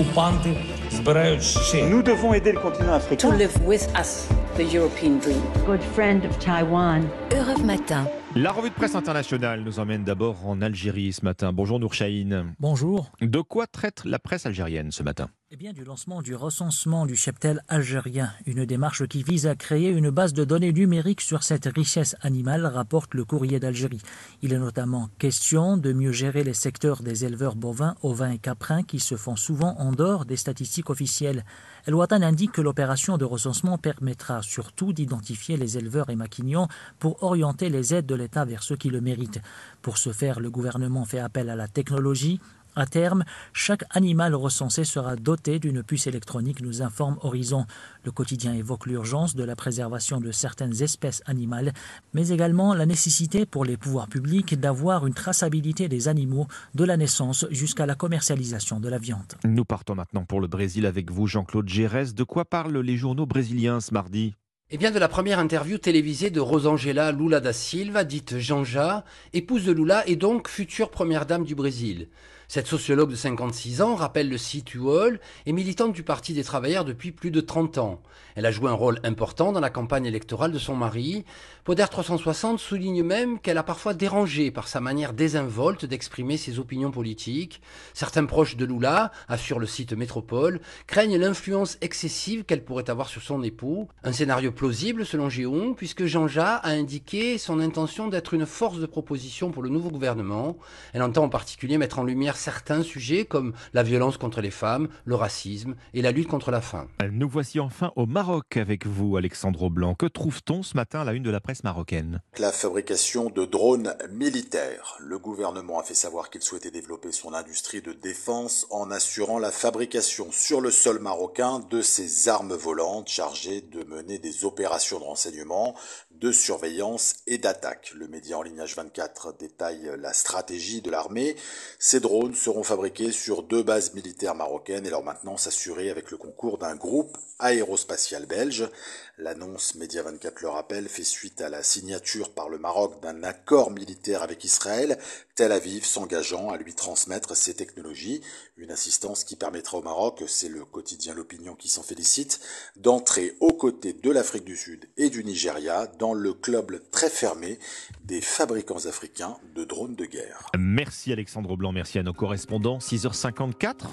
окупанти збирають ще. Nous devons aider le continent to africain. live with us the European dream. good friend of Taiwan. Europe Matin. La revue de presse internationale nous emmène d'abord en Algérie ce matin. Bonjour Nour Chahine. Bonjour. De quoi traite la presse algérienne ce matin? Eh bien, du lancement du recensement du cheptel algérien, une démarche qui vise à créer une base de données numériques sur cette richesse animale, rapporte le courrier d'Algérie. Il est notamment question de mieux gérer les secteurs des éleveurs bovins, ovins et caprins qui se font souvent en dehors des statistiques officielles. El Watan indique que l'opération de recensement permettra surtout d'identifier les éleveurs et maquignons pour orienter les aides de l'État vers ceux qui le méritent. Pour ce faire, le gouvernement fait appel à la technologie. À terme, chaque animal recensé sera doté d'une puce électronique, nous informe Horizon. Le quotidien évoque l'urgence de la préservation de certaines espèces animales, mais également la nécessité pour les pouvoirs publics d'avoir une traçabilité des animaux de la naissance jusqu'à la commercialisation de la viande. Nous partons maintenant pour le Brésil avec vous Jean-Claude Gérès. De quoi parlent les journaux brésiliens ce mardi? Eh bien, de la première interview télévisée de Rosangela Lula da Silva, dite Janja, épouse de Lula et donc future première dame du Brésil. Cette sociologue de 56 ans, rappelle le site UOL, est militante du Parti des travailleurs depuis plus de 30 ans. Elle a joué un rôle important dans la campagne électorale de son mari. Poder 360 souligne même qu'elle a parfois dérangé par sa manière désinvolte d'exprimer ses opinions politiques. Certains proches de Lula, assure le site Métropole, craignent l'influence excessive qu'elle pourrait avoir sur son époux. Un scénario plausible selon Géon, puisque Jean-Ja a indiqué son intention d'être une force de proposition pour le nouveau gouvernement. Elle entend en particulier mettre en lumière certains sujets comme la violence contre les femmes, le racisme et la lutte contre la faim. Nous voici enfin au Maroc avec vous Alexandre Blanc. Que trouve-t-on ce matin à la une de la presse marocaine? La fabrication de drones militaires. Le gouvernement a fait savoir qu'il souhaitait développer son industrie de défense en assurant la fabrication sur le sol marocain de ces armes volantes chargées de mener des opérations de renseignement, de surveillance et d'attaque. Le média en ligne H24 détaille la stratégie de l'armée. Ces drones seront fabriqués sur deux bases militaires marocaines et leur maintenance assurée avec le concours d'un groupe aérospatial belge. L'annonce Média 24 le rappelle fait suite à la signature par le Maroc d'un accord militaire avec Israël, Tel Aviv s'engageant à lui transmettre ces technologies, une assistance qui permettra au Maroc, c'est le quotidien L'Opinion qui s'en félicite, d'entrer aux côtés de l'Afrique du Sud et du Nigeria dans le club très fermé des fabricants africains de drones de guerre. Merci Alexandre Blanc, merci à nos correspondants. 6h54.